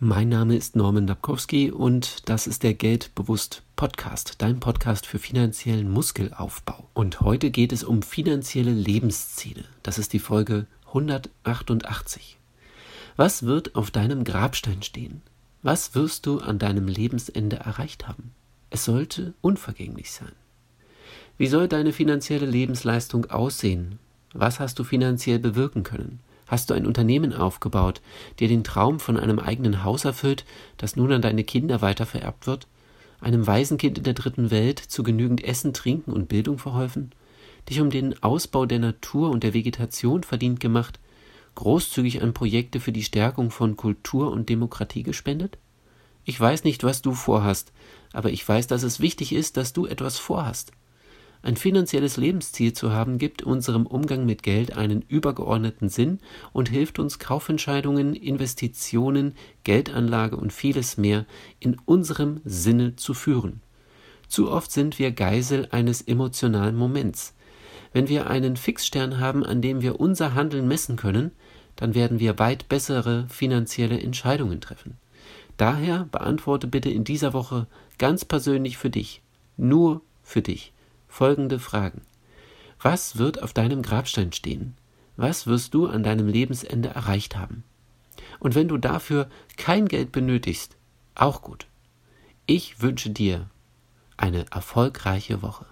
Mein Name ist Norman Dabkowski und das ist der Geldbewusst Podcast, dein Podcast für finanziellen Muskelaufbau. Und heute geht es um finanzielle Lebensziele. Das ist die Folge 188. Was wird auf deinem Grabstein stehen? Was wirst du an deinem Lebensende erreicht haben? Es sollte unvergänglich sein. Wie soll deine finanzielle Lebensleistung aussehen? Was hast du finanziell bewirken können? Hast du ein Unternehmen aufgebaut, dir den Traum von einem eigenen Haus erfüllt, das nun an deine Kinder weitervererbt wird? Einem Waisenkind in der dritten Welt zu genügend Essen, Trinken und Bildung verholfen? Dich um den Ausbau der Natur und der Vegetation verdient gemacht? Großzügig an Projekte für die Stärkung von Kultur und Demokratie gespendet? Ich weiß nicht, was du vorhast, aber ich weiß, dass es wichtig ist, dass du etwas vorhast. Ein finanzielles Lebensziel zu haben, gibt unserem Umgang mit Geld einen übergeordneten Sinn und hilft uns, Kaufentscheidungen, Investitionen, Geldanlage und vieles mehr in unserem Sinne zu führen. Zu oft sind wir Geisel eines emotionalen Moments. Wenn wir einen Fixstern haben, an dem wir unser Handeln messen können, dann werden wir weit bessere finanzielle Entscheidungen treffen. Daher beantworte bitte in dieser Woche ganz persönlich für dich, nur für dich, folgende Fragen. Was wird auf deinem Grabstein stehen? Was wirst du an deinem Lebensende erreicht haben? Und wenn du dafür kein Geld benötigst, auch gut. Ich wünsche dir eine erfolgreiche Woche.